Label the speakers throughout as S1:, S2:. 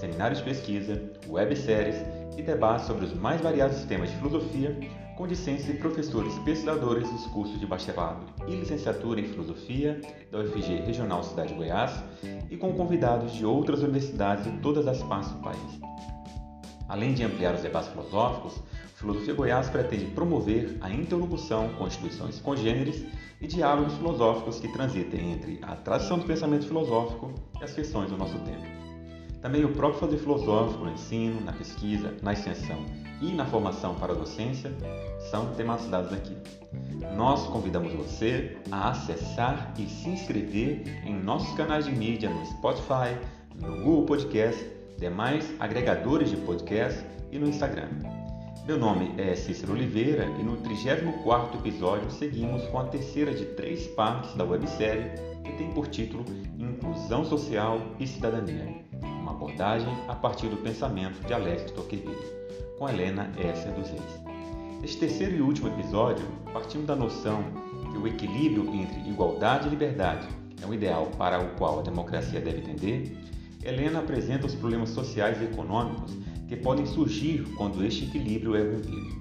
S1: seminários de pesquisa, webséries e debates sobre os mais variados temas de filosofia com discentes e professores pesquisadores dos cursos de bacharelado e licenciatura em filosofia da UFG Regional Cidade de Goiás e com convidados de outras universidades de todas as partes do país. Além de ampliar os debates filosóficos, Filosofia Goiás pretende promover a interlocução com instituições congêneres e diálogos filosóficos que transitem entre a tradição do pensamento filosófico e as questões do nosso tempo. Também o próprio fazer filosófico no ensino, na pesquisa, na extensão e na formação para a docência são temas dados aqui. Nós convidamos você a acessar e se inscrever em nossos canais de mídia no Spotify, no Google Podcast, demais agregadores de podcast e no Instagram. Meu nome é Cícero Oliveira e no 34º episódio seguimos com a terceira de três partes da websérie que tem por título Inclusão Social e Cidadania, uma abordagem a partir do pensamento de Alex Tocqueville, com Helena Esser dos Reis. Neste terceiro e último episódio, partimos da noção que o equilíbrio entre igualdade e liberdade é um ideal para o qual a democracia deve tender, Helena apresenta os problemas sociais e econômicos que podem surgir quando este equilíbrio é rompido.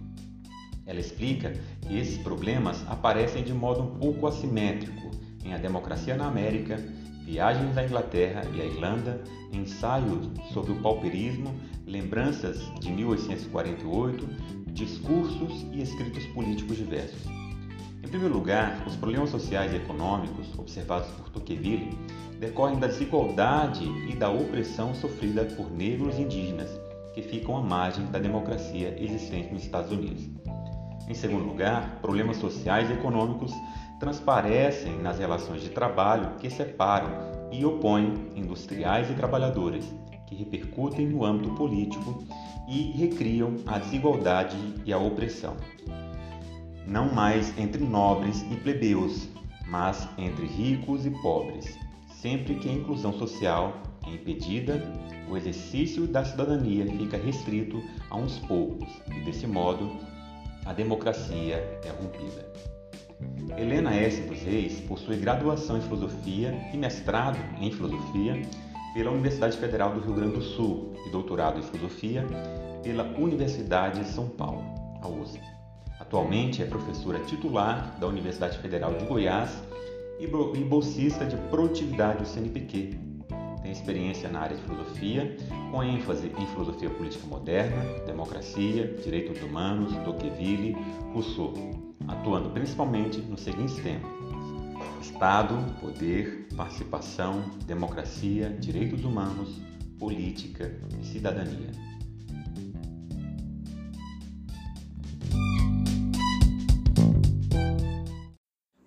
S1: Ela explica que esses problemas aparecem de modo um pouco assimétrico em A Democracia na América, Viagens à Inglaterra e à Irlanda, Ensaios sobre o Pauperismo, Lembranças de 1848, Discursos e Escritos Políticos Diversos. Em primeiro lugar, os problemas sociais e econômicos observados por Tocqueville decorrem da desigualdade e da opressão sofrida por negros e indígenas que ficam à margem da democracia existente nos Estados Unidos. Em segundo lugar, problemas sociais e econômicos transparecem nas relações de trabalho que separam e opõem industriais e trabalhadores, que repercutem no âmbito político e recriam a desigualdade e a opressão. Não mais entre nobres e plebeus, mas entre ricos e pobres, sempre que a inclusão social é impedida, o exercício da cidadania fica restrito a uns poucos e, desse modo, a democracia é rompida. Helena S. dos Reis possui graduação em filosofia e mestrado em filosofia pela Universidade Federal do Rio Grande do Sul e doutorado em filosofia pela Universidade de São Paulo, a USP. Atualmente é professora titular da Universidade Federal de Goiás e bolsista de produtividade do CNPq, tem experiência na área de filosofia, com ênfase em filosofia política moderna, democracia, direitos humanos, Tocqueville, Rousseau, atuando principalmente nos seguintes temas: Estado, poder, participação, democracia, direitos humanos, política e cidadania.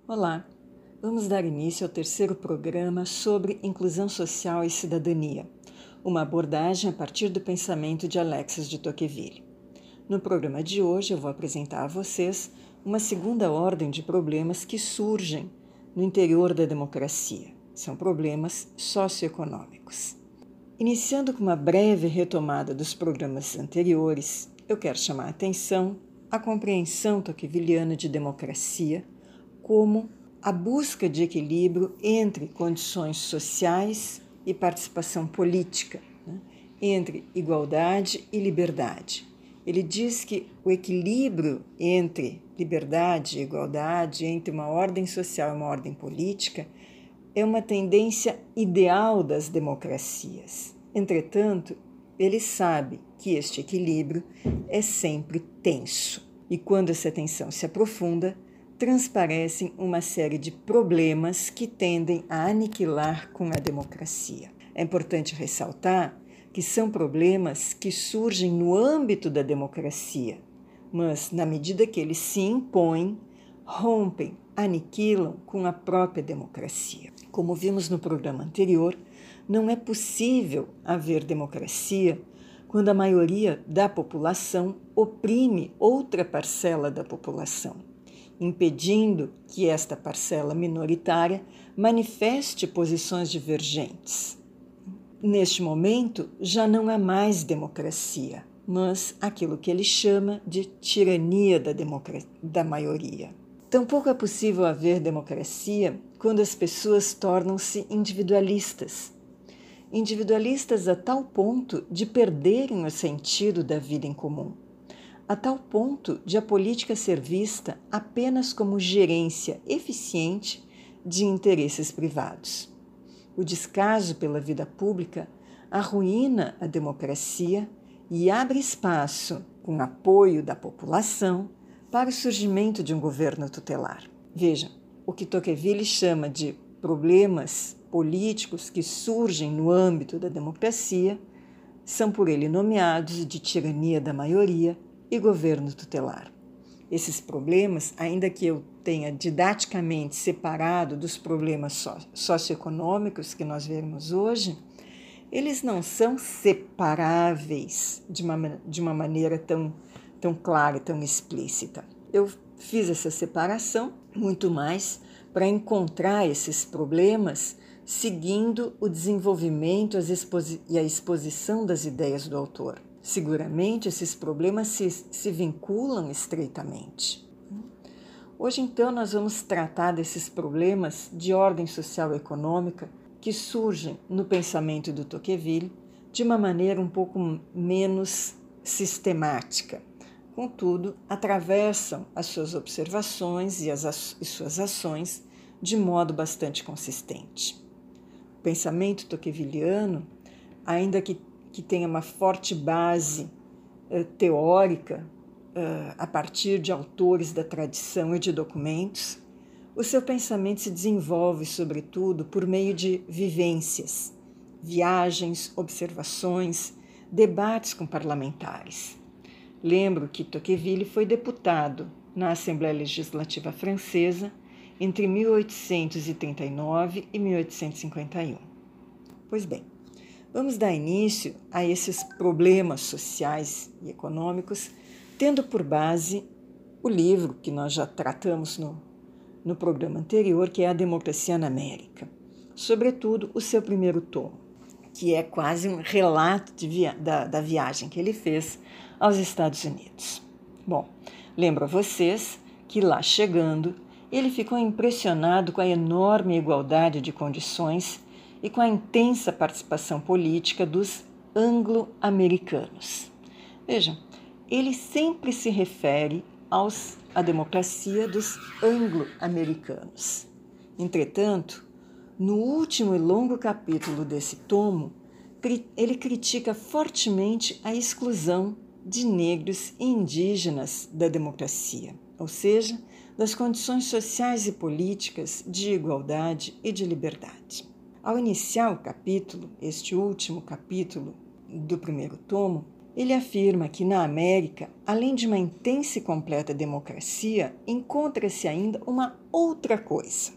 S2: Olá, Vamos dar início ao terceiro programa sobre inclusão social e cidadania, uma abordagem a partir do pensamento de Alexis de Tocqueville. No programa de hoje, eu vou apresentar a vocês uma segunda ordem de problemas que surgem no interior da democracia. São problemas socioeconômicos. Iniciando com uma breve retomada dos programas anteriores, eu quero chamar a atenção à compreensão tocquevilliana de democracia como a busca de equilíbrio entre condições sociais e participação política, né? entre igualdade e liberdade. Ele diz que o equilíbrio entre liberdade e igualdade, entre uma ordem social e uma ordem política, é uma tendência ideal das democracias. Entretanto, ele sabe que este equilíbrio é sempre tenso. E quando essa tensão se aprofunda, transparecem uma série de problemas que tendem a aniquilar com a democracia. É importante ressaltar que são problemas que surgem no âmbito da democracia, mas na medida que eles se impõem, rompem, aniquilam com a própria democracia. Como vimos no programa anterior, não é possível haver democracia quando a maioria da população oprime outra parcela da população, impedindo que esta parcela minoritária manifeste posições divergentes. Neste momento, já não há mais democracia, mas aquilo que ele chama de tirania da, da maioria. Tampouco é possível haver democracia quando as pessoas tornam-se individualistas. Individualistas a tal ponto de perderem o sentido da vida em comum, a tal ponto de a política ser vista apenas como gerência eficiente de interesses privados. O descaso pela vida pública arruína a democracia e abre espaço, com apoio da população, para o surgimento de um governo tutelar. Veja, o que Tocqueville chama de problemas políticos que surgem no âmbito da democracia são por ele nomeados de tirania da maioria e governo tutelar. Esses problemas, ainda que eu tenha didaticamente separado dos problemas socioeconômicos que nós vemos hoje, eles não são separáveis de uma, de uma maneira tão, tão clara, tão explícita. Eu fiz essa separação muito mais para encontrar esses problemas seguindo o desenvolvimento e a exposição das ideias do autor. Seguramente esses problemas se, se vinculam estreitamente. Hoje, então, nós vamos tratar desses problemas de ordem social e econômica que surgem no pensamento do Tocqueville de uma maneira um pouco menos sistemática. Contudo, atravessam as suas observações e as e suas ações de modo bastante consistente. O pensamento tocquevilliano, ainda que, que tenha uma forte base eh, teórica eh, a partir de autores da tradição e de documentos, o seu pensamento se desenvolve, sobretudo, por meio de vivências, viagens, observações, debates com parlamentares. Lembro que Tocqueville foi deputado na Assembleia Legislativa Francesa entre 1839 e 1851. Pois bem, vamos dar início a esses problemas sociais e econômicos, tendo por base o livro que nós já tratamos no no programa anterior, que é A Democracia na América. Sobretudo o seu primeiro tomo, que é quase um relato via da, da viagem que ele fez aos Estados Unidos. Bom, lembro a vocês que lá chegando, ele ficou impressionado com a enorme igualdade de condições e com a intensa participação política dos anglo-americanos. Vejam, ele sempre se refere aos a democracia dos anglo-americanos. Entretanto, no último e longo capítulo desse tomo, ele critica fortemente a exclusão de negros e indígenas da democracia, ou seja, das condições sociais e políticas de igualdade e de liberdade. Ao iniciar o capítulo, este último capítulo do primeiro tomo, ele afirma que na América, além de uma intensa e completa democracia, encontra-se ainda uma outra coisa.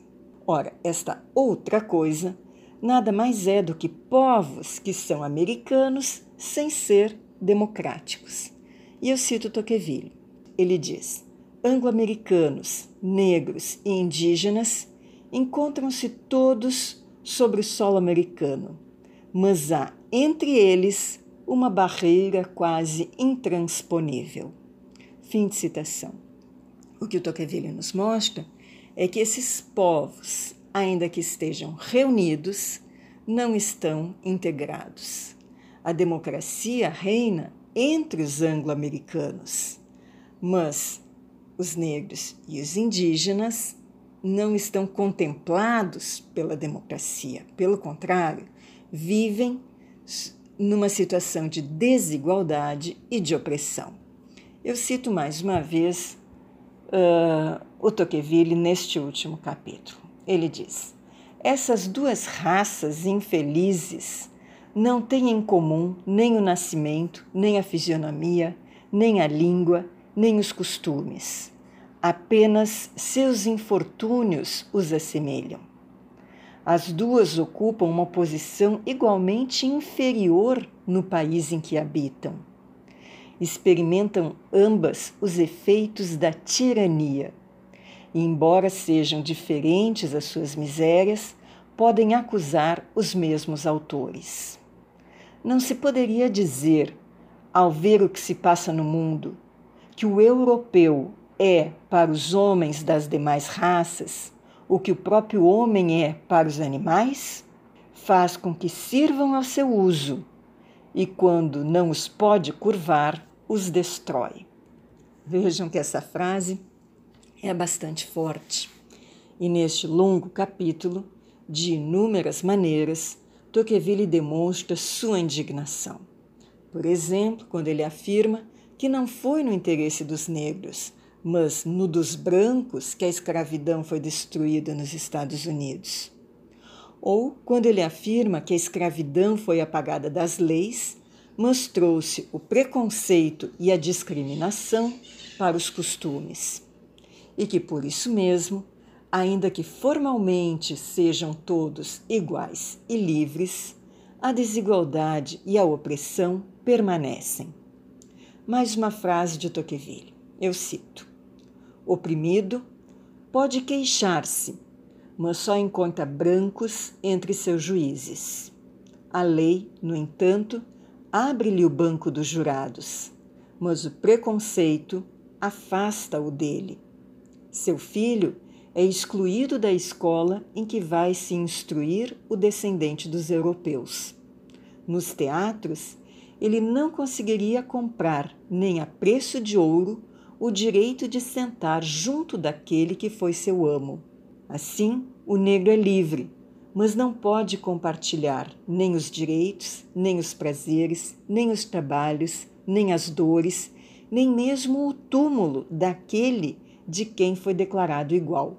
S2: Ora, esta outra coisa nada mais é do que povos que são americanos sem ser democráticos. E eu cito Tocqueville. Ele diz: anglo-americanos, negros e indígenas encontram-se todos sobre o solo americano, mas há entre eles uma barreira quase intransponível. Fim de citação. O que o Tocqueville nos mostra é que esses povos, ainda que estejam reunidos, não estão integrados. A democracia reina entre os anglo-americanos, mas os negros e os indígenas não estão contemplados pela democracia. Pelo contrário, vivem numa situação de desigualdade e de opressão. Eu cito mais uma vez uh, o Tocqueville neste último capítulo. Ele diz: essas duas raças infelizes não têm em comum nem o nascimento, nem a fisionomia, nem a língua, nem os costumes. Apenas seus infortúnios os assemelham. As duas ocupam uma posição igualmente inferior no país em que habitam. Experimentam ambas os efeitos da tirania. E, embora sejam diferentes as suas misérias, podem acusar os mesmos autores. Não se poderia dizer, ao ver o que se passa no mundo, que o europeu é, para os homens das demais raças, o que o próprio homem é para os animais? Faz com que sirvam ao seu uso e, quando não os pode curvar, os destrói. Vejam que essa frase é bastante forte. E neste longo capítulo, de inúmeras maneiras, Tocqueville demonstra sua indignação. Por exemplo, quando ele afirma que não foi no interesse dos negros, mas no dos brancos que a escravidão foi destruída nos Estados Unidos. Ou quando ele afirma que a escravidão foi apagada das leis, mas trouxe o preconceito e a discriminação para os costumes. E que por isso mesmo, ainda que formalmente sejam todos iguais e livres, a desigualdade e a opressão permanecem. Mais uma frase de Tocqueville. Eu cito: Oprimido pode queixar-se, mas só encontra brancos entre seus juízes. A lei, no entanto, abre-lhe o banco dos jurados, mas o preconceito afasta-o dele. Seu filho é excluído da escola em que vai se instruir o descendente dos europeus. Nos teatros, ele não conseguiria comprar, nem a preço de ouro, o direito de sentar junto daquele que foi seu amo. Assim, o negro é livre, mas não pode compartilhar nem os direitos, nem os prazeres, nem os trabalhos, nem as dores, nem mesmo o túmulo daquele de quem foi declarado igual.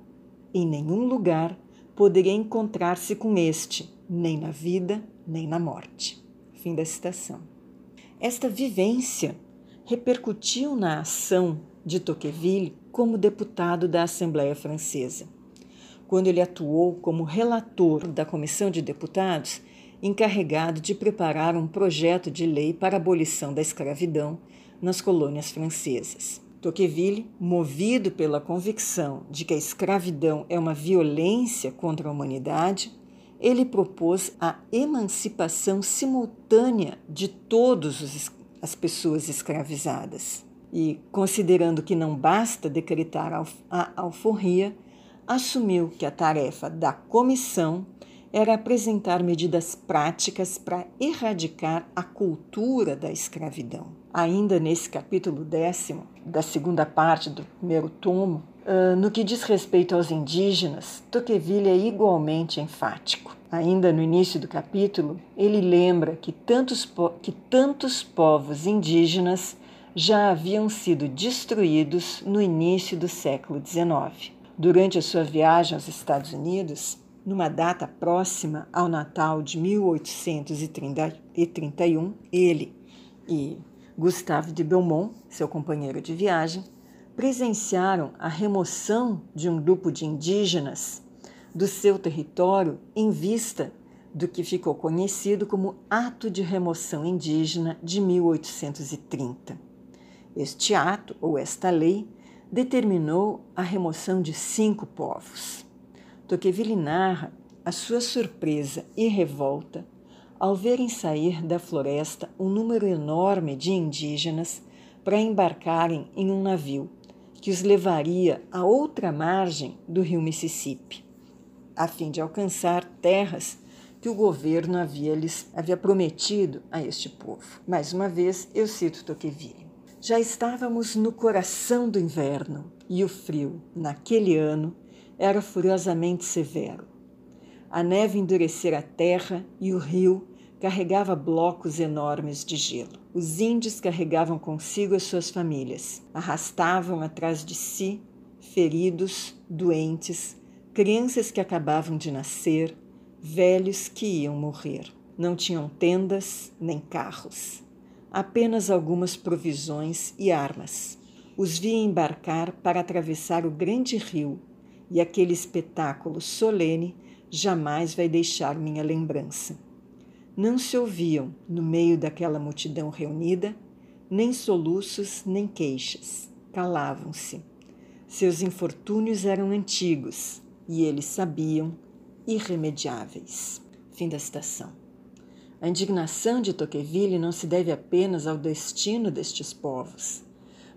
S2: Em nenhum lugar poderia encontrar-se com este, nem na vida, nem na morte. Fim da citação. Esta vivência repercutiu na ação de Tocqueville como deputado da Assembleia Francesa, quando ele atuou como relator da Comissão de Deputados encarregado de preparar um projeto de lei para a abolição da escravidão nas colônias francesas. Tocqueville, movido pela convicção de que a escravidão é uma violência contra a humanidade, ele propôs a emancipação simultânea de todas as pessoas escravizadas. E, considerando que não basta decretar a alforria, assumiu que a tarefa da comissão era apresentar medidas práticas para erradicar a cultura da escravidão. Ainda nesse capítulo décimo, da segunda parte do primeiro tomo, Uh, no que diz respeito aos indígenas, Tocqueville é igualmente enfático. Ainda no início do capítulo, ele lembra que tantos, que tantos povos indígenas já haviam sido destruídos no início do século XIX. Durante a sua viagem aos Estados Unidos, numa data próxima ao Natal de 1831, ele e Gustave de Beaumont, seu companheiro de viagem, presenciaram a remoção de um grupo de indígenas do seu território em vista do que ficou conhecido como Ato de Remoção Indígena de 1830. Este ato, ou esta lei, determinou a remoção de cinco povos. Tocqueville narra a sua surpresa e revolta ao verem sair da floresta um número enorme de indígenas para embarcarem em um navio que os levaria a outra margem do rio Mississippi, a fim de alcançar terras que o governo havia lhes havia prometido a este povo. Mais uma vez, eu cito Tocqueville. Já estávamos no coração do inverno e o frio, naquele ano, era furiosamente severo. A neve endurecera a terra e o rio carregava blocos enormes de gelo. Os índios carregavam consigo as suas famílias, arrastavam atrás de si feridos, doentes, crianças que acabavam de nascer, velhos que iam morrer. Não tinham tendas nem carros, apenas algumas provisões e armas. Os via embarcar para atravessar o grande rio, e aquele espetáculo solene jamais vai deixar minha lembrança. Não se ouviam, no meio daquela multidão reunida, nem soluços nem queixas. Calavam-se. Seus infortúnios eram antigos e eles sabiam irremediáveis. Fim da citação. A indignação de Tocqueville não se deve apenas ao destino destes povos,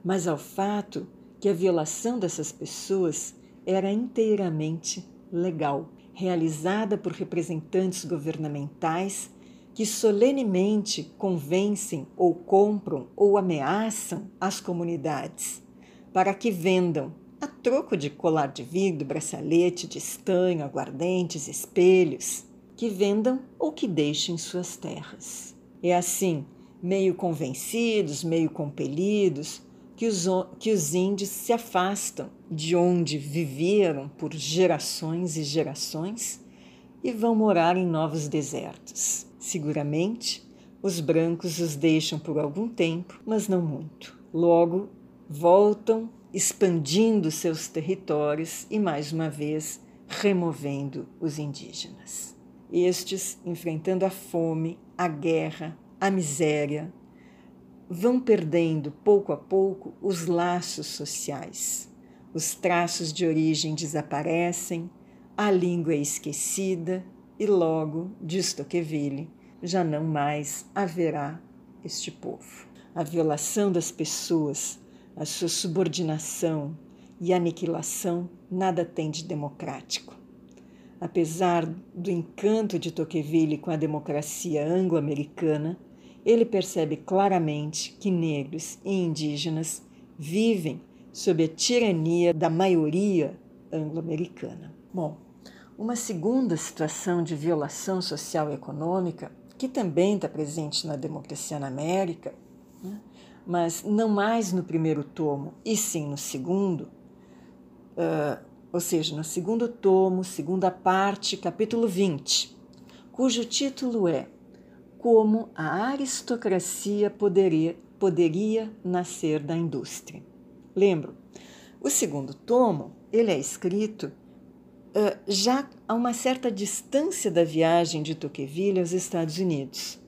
S2: mas ao fato que a violação dessas pessoas era inteiramente legal, realizada por representantes governamentais que solenemente convencem ou compram ou ameaçam as comunidades para que vendam, a troco de colar de vidro, bracelete de estanho, aguardentes, espelhos, que vendam ou que deixem suas terras. É assim, meio convencidos, meio compelidos, que os, que os índios se afastam de onde viveram por gerações e gerações e vão morar em novos desertos. Seguramente, os brancos os deixam por algum tempo, mas não muito. Logo, voltam expandindo seus territórios e, mais uma vez, removendo os indígenas. Estes, enfrentando a fome, a guerra, a miséria, vão perdendo pouco a pouco os laços sociais. Os traços de origem desaparecem, a língua é esquecida e logo, diz Tocqueville, já não mais haverá este povo. A violação das pessoas, a sua subordinação e aniquilação nada tem de democrático. Apesar do encanto de Tocqueville com a democracia anglo-americana, ele percebe claramente que negros e indígenas vivem sob a tirania da maioria anglo-americana. Bom, uma segunda situação de violação social e econômica, que também está presente na democracia na América, né? mas não mais no primeiro tomo, e sim no segundo, uh, ou seja, no segundo tomo, segunda parte, capítulo 20, cujo título é Como a aristocracia poderia, poderia nascer da indústria. Lembro, o segundo tomo ele é escrito já a uma certa distância da viagem de Tocqueville aos Estados Unidos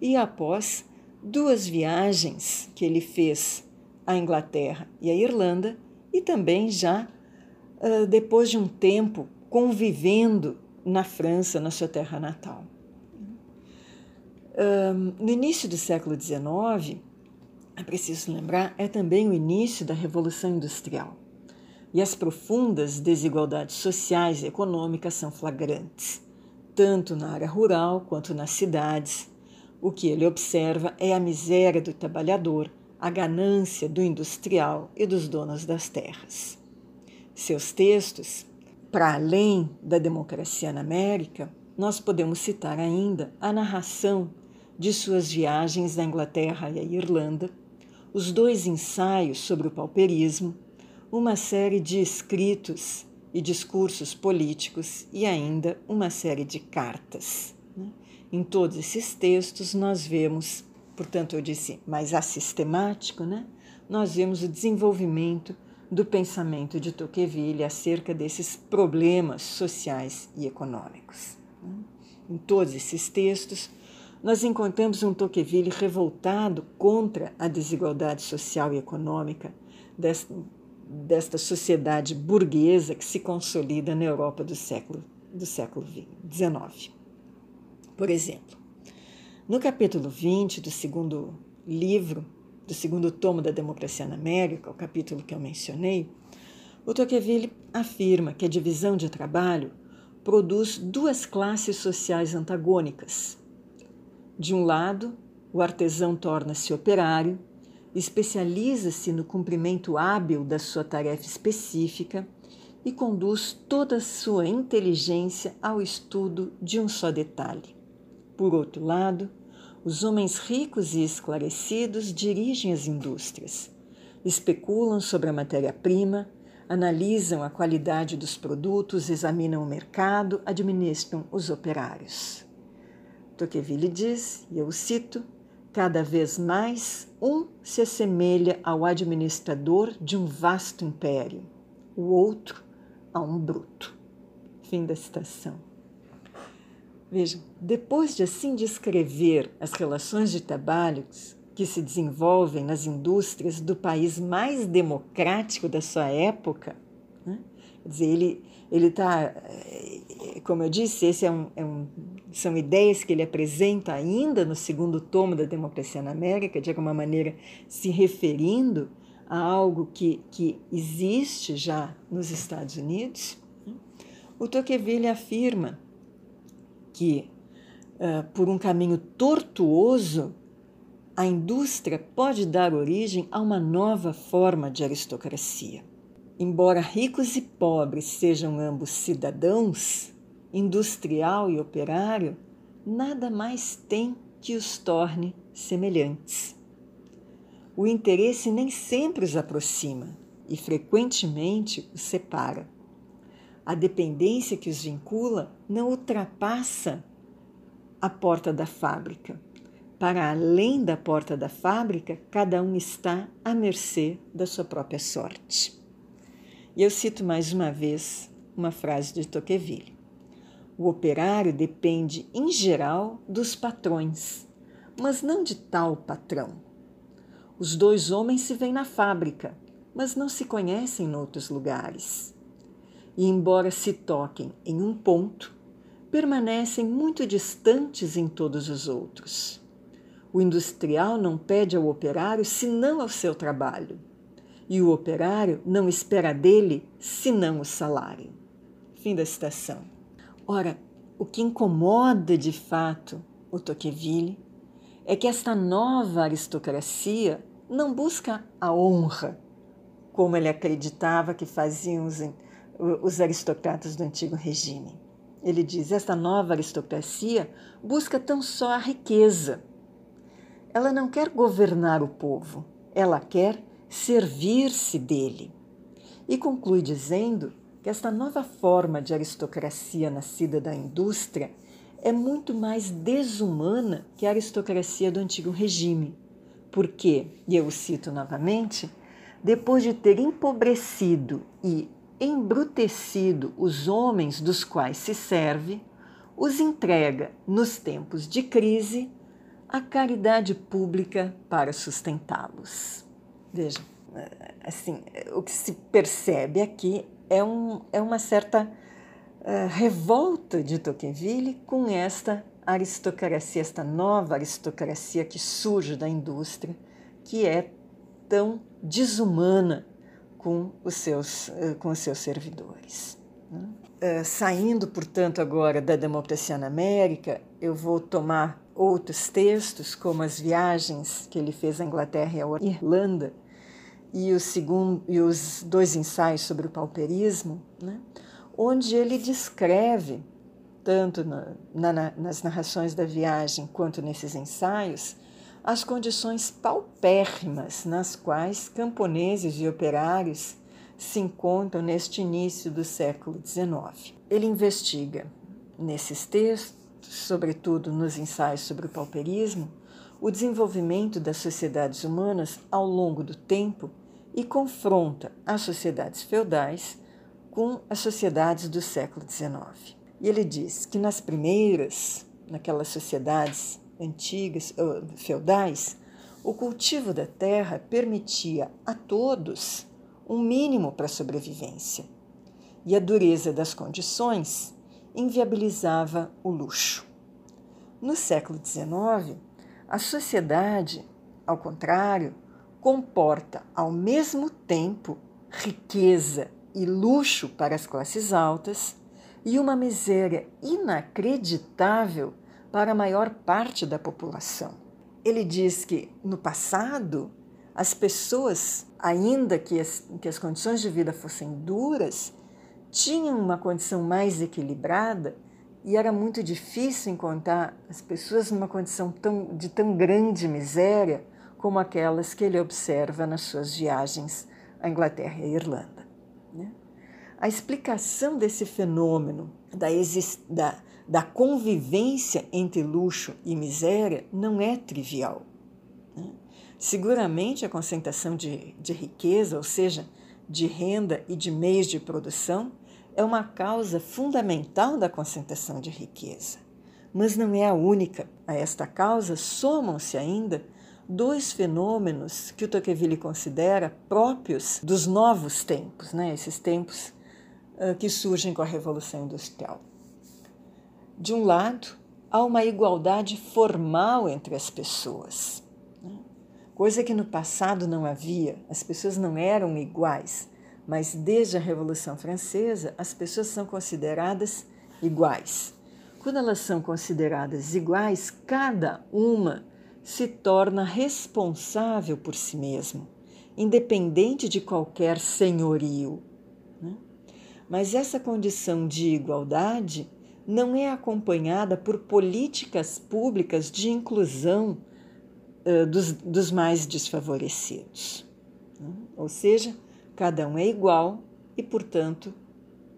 S2: e após duas viagens que ele fez à Inglaterra e à Irlanda e também já uh, depois de um tempo convivendo na França, na sua terra natal. no início do século XIX, é preciso lembrar, é também o início da Revolução Industrial e as profundas desigualdades sociais e econômicas são flagrantes, tanto na área rural quanto nas cidades. O que ele observa é a miséria do trabalhador, a ganância do industrial e dos donos das terras. Seus textos, para além da democracia na América, nós podemos citar ainda a narração de suas viagens à Inglaterra e à Irlanda, os dois ensaios sobre o pauperismo uma série de escritos e discursos políticos e ainda uma série de cartas. Né? Em todos esses textos, nós vemos, portanto, eu disse mais assistemático, né? nós vemos o desenvolvimento do pensamento de Tocqueville acerca desses problemas sociais e econômicos. Né? Em todos esses textos, nós encontramos um Tocqueville revoltado contra a desigualdade social e econômica desta sociedade burguesa que se consolida na Europa do século, do século XIX. Por exemplo, no capítulo 20 do segundo livro, do segundo tomo da Democracia na América, o capítulo que eu mencionei, o Tocqueville afirma que a divisão de trabalho produz duas classes sociais antagônicas. De um lado, o artesão torna-se operário especializa-se no cumprimento hábil da sua tarefa específica e conduz toda a sua inteligência ao estudo de um só detalhe. Por outro lado, os homens ricos e esclarecidos dirigem as indústrias, especulam sobre a matéria-prima, analisam a qualidade dos produtos, examinam o mercado, administram os operários. Tocqueville diz, e eu cito, Cada vez mais, um se assemelha ao administrador de um vasto império, o outro a um bruto. Fim da citação. Vejam, depois de assim descrever as relações de trabalho que se desenvolvem nas indústrias do país mais democrático da sua época, né? quer dizer, ele ele está, eh, como eu disse, esse é um, é um, são ideias que ele apresenta ainda no segundo tomo da Democracia na América, de alguma maneira se referindo a algo que, que existe já nos Estados Unidos. O Tocqueville afirma que, uh, por um caminho tortuoso, a indústria pode dar origem a uma nova forma de aristocracia. Embora ricos e pobres sejam ambos cidadãos, industrial e operário, nada mais tem que os torne semelhantes. O interesse nem sempre os aproxima e frequentemente os separa. A dependência que os vincula não ultrapassa a porta da fábrica. Para além da porta da fábrica, cada um está à mercê da sua própria sorte. E eu cito mais uma vez uma frase de Tocqueville. O operário depende, em geral, dos patrões, mas não de tal patrão. Os dois homens se veem na fábrica, mas não se conhecem em outros lugares. E, embora se toquem em um ponto, permanecem muito distantes em todos os outros. O industrial não pede ao operário senão ao seu trabalho e o operário não espera dele senão o salário. Fim da citação. Ora, o que incomoda de fato o Tocqueville é que esta nova aristocracia não busca a honra, como ele acreditava que faziam os, os aristocratas do antigo regime. Ele diz: esta nova aristocracia busca tão só a riqueza. Ela não quer governar o povo, ela quer servir-se dele. E conclui dizendo que esta nova forma de aristocracia nascida da indústria é muito mais desumana que a aristocracia do antigo regime. Porque, e eu cito novamente, depois de ter empobrecido e embrutecido os homens dos quais se serve, os entrega, nos tempos de crise, à caridade pública para sustentá-los. Vejam, assim, o que se percebe aqui é, um, é uma certa uh, revolta de Tocqueville com esta aristocracia, esta nova aristocracia que surge da indústria, que é tão desumana com os seus, uh, com os seus servidores. Uh, saindo, portanto, agora da democracia na América, eu vou tomar outros textos, como as viagens que ele fez à Inglaterra e à Irlanda, e, o segundo, e os dois ensaios sobre o pauperismo, né, onde ele descreve, tanto na, na, nas narrações da viagem quanto nesses ensaios, as condições paupérrimas nas quais camponeses e operários se encontram neste início do século XIX. Ele investiga nesses textos, sobretudo nos ensaios sobre o pauperismo, o desenvolvimento das sociedades humanas ao longo do tempo e confronta as sociedades feudais com as sociedades do século XIX. E ele diz que nas primeiras, naquelas sociedades antigas, feudais, o cultivo da terra permitia a todos um mínimo para a sobrevivência, e a dureza das condições inviabilizava o luxo. No século XIX, a sociedade, ao contrário, comporta ao mesmo tempo riqueza e luxo para as classes altas e uma miséria inacreditável para a maior parte da população. Ele diz que no passado as pessoas, ainda que as, que as condições de vida fossem duras, tinham uma condição mais equilibrada e era muito difícil encontrar as pessoas numa condição tão, de tão grande miséria como aquelas que ele observa nas suas viagens à Inglaterra e à Irlanda. Né? A explicação desse fenômeno da, da, da, convivência entre luxo e miséria não é trivial. Né? Seguramente a concentração de, de riqueza, ou seja, de renda e de meios de produção, é uma causa fundamental da concentração de riqueza. Mas não é a única. A esta causa somam-se ainda dois fenômenos que o Tocqueville considera próprios dos novos tempos, né? esses tempos uh, que surgem com a Revolução Industrial. De um lado, há uma igualdade formal entre as pessoas, né? coisa que no passado não havia, as pessoas não eram iguais, mas desde a Revolução Francesa as pessoas são consideradas iguais. Quando elas são consideradas iguais, cada uma se torna responsável por si mesmo, independente de qualquer senhorio. Né? Mas essa condição de igualdade não é acompanhada por políticas públicas de inclusão uh, dos, dos, mais desfavorecidos. Né? Ou seja, cada um é igual e, portanto,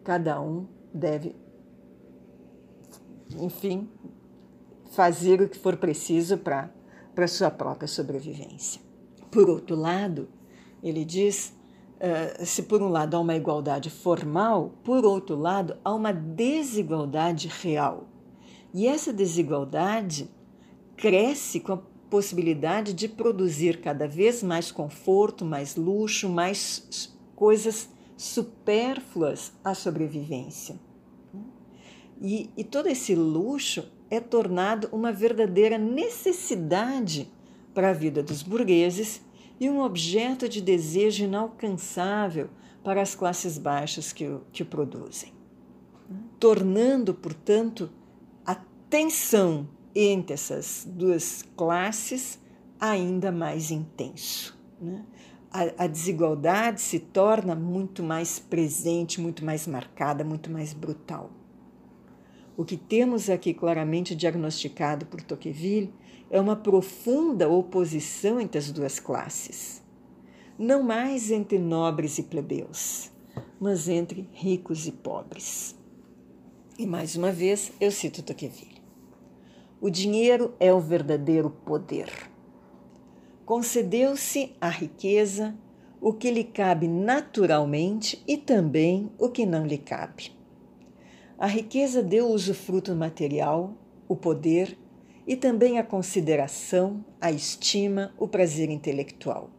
S2: cada um deve, enfim, fazer o que for preciso para para sua própria sobrevivência. Por outro lado, ele diz: uh, se por um lado há uma igualdade formal, por outro lado há uma desigualdade real. E essa desigualdade cresce com a possibilidade de produzir cada vez mais conforto, mais luxo, mais coisas supérfluas à sobrevivência. E, e todo esse luxo é tornado uma verdadeira necessidade para a vida dos burgueses e um objeto de desejo inalcançável para as classes baixas que o, que o produzem, tornando, portanto, a tensão entre essas duas classes ainda mais intenso. Né? A, a desigualdade se torna muito mais presente, muito mais marcada, muito mais brutal. O que temos aqui claramente diagnosticado por Tocqueville é uma profunda oposição entre as duas classes. Não mais entre nobres e plebeus, mas entre ricos e pobres. E mais uma vez eu cito Tocqueville. O dinheiro é o verdadeiro poder. Concedeu-se à riqueza o que lhe cabe naturalmente e também o que não lhe cabe. A riqueza deu usufruto material, o poder e também a consideração, a estima, o prazer intelectual.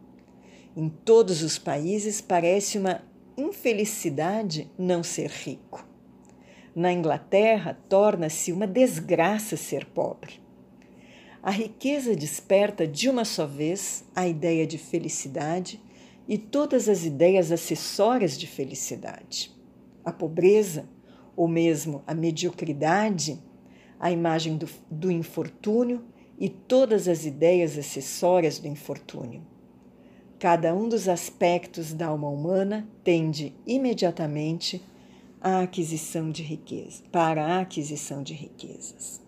S2: Em todos os países parece uma infelicidade não ser rico. Na Inglaterra, torna-se uma desgraça ser pobre. A riqueza desperta de uma só vez a ideia de felicidade e todas as ideias acessórias de felicidade. A pobreza ou mesmo a mediocridade, a imagem do, do infortúnio e todas as ideias acessórias do infortúnio. Cada um dos aspectos da alma humana tende imediatamente à aquisição de riqueza, para a aquisição de riquezas.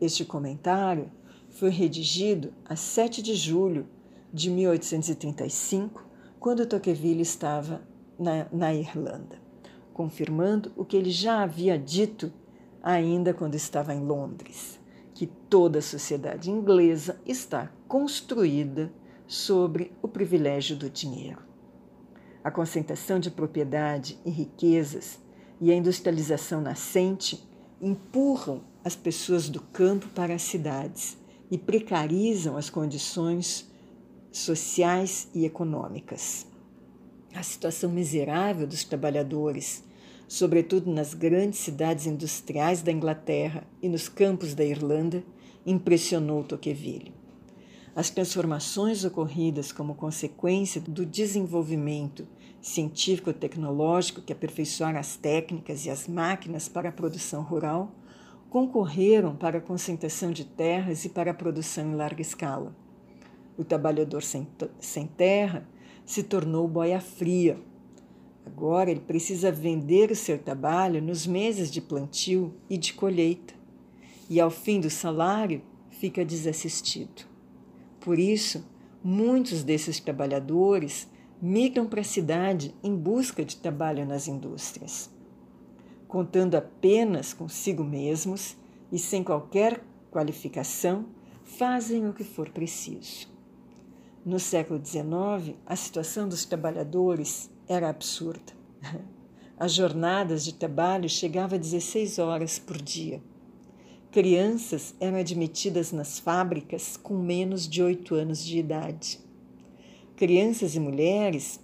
S2: Este comentário foi redigido a 7 de julho de 1835, quando Tocqueville estava na, na Irlanda confirmando o que ele já havia dito ainda quando estava em Londres, que toda a sociedade inglesa está construída sobre o privilégio do dinheiro. A concentração de propriedade e riquezas e a industrialização nascente empurram as pessoas do campo para as cidades e precarizam as condições sociais e econômicas. A situação miserável dos trabalhadores sobretudo nas grandes cidades industriais da Inglaterra e nos campos da Irlanda, impressionou Tocqueville. As transformações ocorridas como consequência do desenvolvimento científico-tecnológico que aperfeiçoaram as técnicas e as máquinas para a produção rural concorreram para a concentração de terras e para a produção em larga escala. O trabalhador sem, sem terra se tornou boia fria, Agora ele precisa vender o seu trabalho nos meses de plantio e de colheita, e ao fim do salário fica desassistido. Por isso, muitos desses trabalhadores migram para a cidade em busca de trabalho nas indústrias. Contando apenas consigo mesmos e sem qualquer qualificação, fazem o que for preciso. No século XIX, a situação dos trabalhadores era absurda. As jornadas de trabalho chegavam a 16 horas por dia. crianças eram admitidas nas fábricas com menos de oito anos de idade. Crianças e mulheres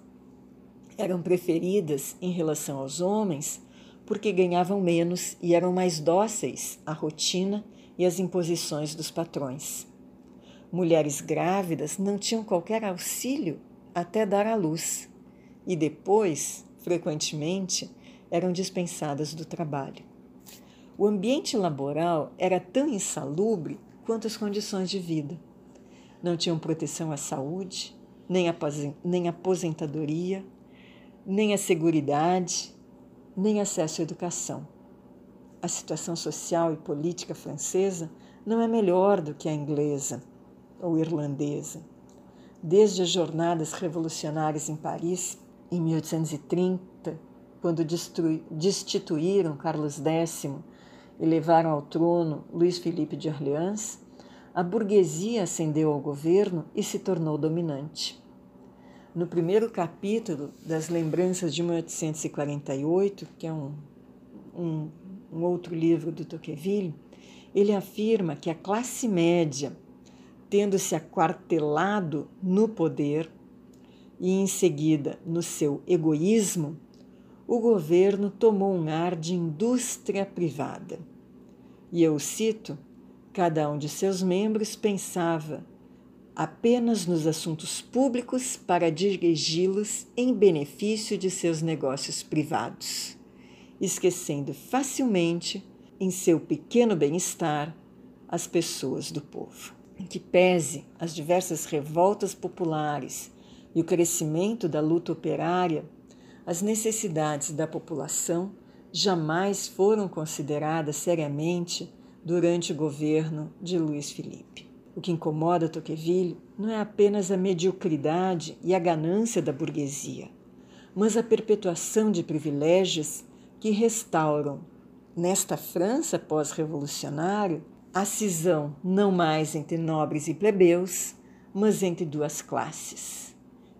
S2: eram preferidas em relação aos homens porque ganhavam menos e eram mais dóceis à rotina e às imposições dos patrões. Mulheres grávidas não tinham qualquer auxílio até dar à luz e depois, frequentemente, eram dispensadas do trabalho. O ambiente laboral era tão insalubre quanto as condições de vida. Não tinham proteção à saúde, nem aposentadoria, nem a seguridade, nem acesso à educação. A situação social e política francesa não é melhor do que a inglesa ou irlandesa. Desde as jornadas revolucionárias em Paris, em 1830, quando destituíram Carlos X e levaram ao trono Luís Felipe de Orleans, a burguesia ascendeu ao governo e se tornou dominante. No primeiro capítulo das Lembranças de 1848, que é um, um, um outro livro do Tocqueville, ele afirma que a classe média, tendo se aquartelado no poder e em seguida no seu egoísmo, o governo tomou um ar de indústria privada. E eu cito: cada um de seus membros pensava apenas nos assuntos públicos para dirigi-los em benefício de seus negócios privados, esquecendo facilmente, em seu pequeno bem-estar, as pessoas do povo. Que pese as diversas revoltas populares e o crescimento da luta operária as necessidades da população jamais foram consideradas seriamente durante o governo de Luiz Felipe. O que incomoda Tocqueville não é apenas a mediocridade e a ganância da burguesia, mas a perpetuação de privilégios que restauram, nesta França pós-revolucionária, a cisão não mais entre nobres e plebeus, mas entre duas classes.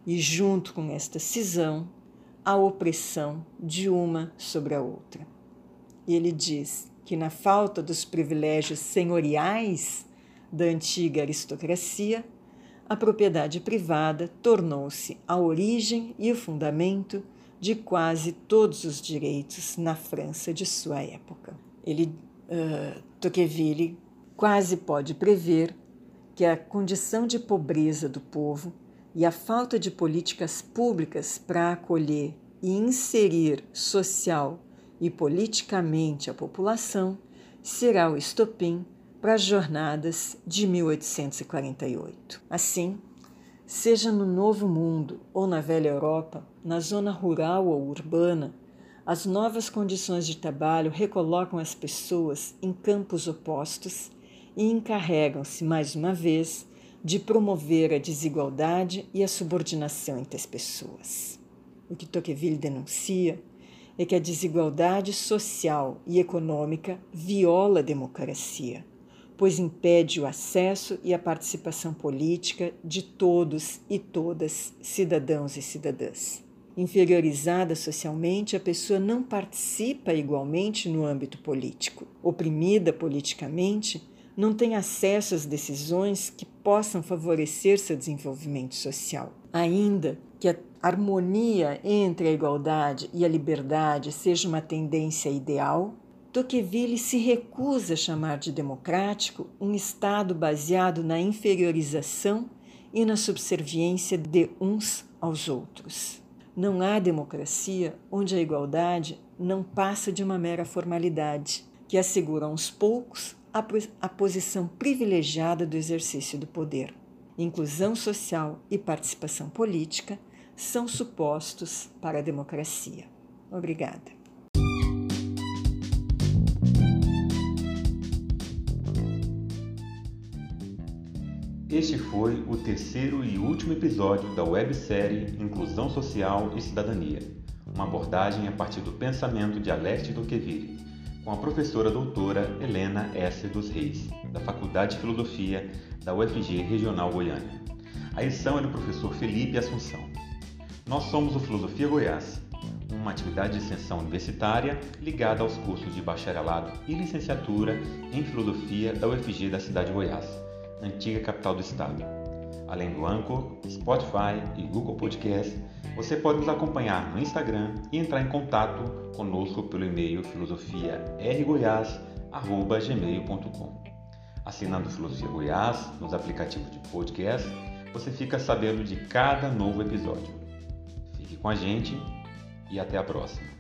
S2: E junto com esta cisão, a opressão de uma sobre a outra. E ele diz que, na falta dos privilégios senhoriais da antiga aristocracia, a propriedade privada tornou-se a origem e o fundamento de quase todos os direitos na França de sua época. Ele, uh, Tocqueville, quase pode prever que a condição de pobreza do povo e a falta de políticas públicas para acolher e inserir social e politicamente a população será o estopim para as jornadas de 1848. Assim, seja no Novo Mundo ou na Velha Europa, na zona rural ou urbana, as novas condições de trabalho recolocam as pessoas em campos opostos e encarregam-se, mais uma vez, de promover a desigualdade e a subordinação entre as pessoas. O que Tocqueville denuncia é que a desigualdade social e econômica viola a democracia, pois impede o acesso e a participação política de todos e todas, cidadãos e cidadãs. Inferiorizada socialmente, a pessoa não participa igualmente no âmbito político. Oprimida politicamente, não tem acesso às decisões que possam favorecer seu desenvolvimento social. Ainda que a harmonia entre a igualdade e a liberdade seja uma tendência ideal, Tocqueville se recusa a chamar de democrático um Estado baseado na inferiorização e na subserviência de uns aos outros. Não há democracia onde a igualdade não passa de uma mera formalidade que assegura aos poucos a, a posição privilegiada do exercício do poder. Inclusão social e participação política são supostos para a democracia. Obrigada.
S1: Este foi o terceiro e último episódio da websérie Inclusão Social e Cidadania, uma abordagem a partir do pensamento de Aleste Tocqueville com a professora doutora Helena S. dos Reis, da Faculdade de Filosofia da UFG Regional Goiânia. A edição é do professor Felipe Assunção. Nós somos o Filosofia Goiás, uma atividade de extensão universitária ligada aos cursos de bacharelado e licenciatura em filosofia da UFG da cidade de Goiás, antiga capital do estado. Além do Anchor, Spotify e Google Podcast, você pode nos acompanhar no Instagram e entrar em contato conosco pelo e-mail filosofiargoiás.gmail.com. Assinando Filosofia Goiás nos aplicativos de podcast, você fica sabendo de cada novo episódio. Fique com a gente e até a próxima.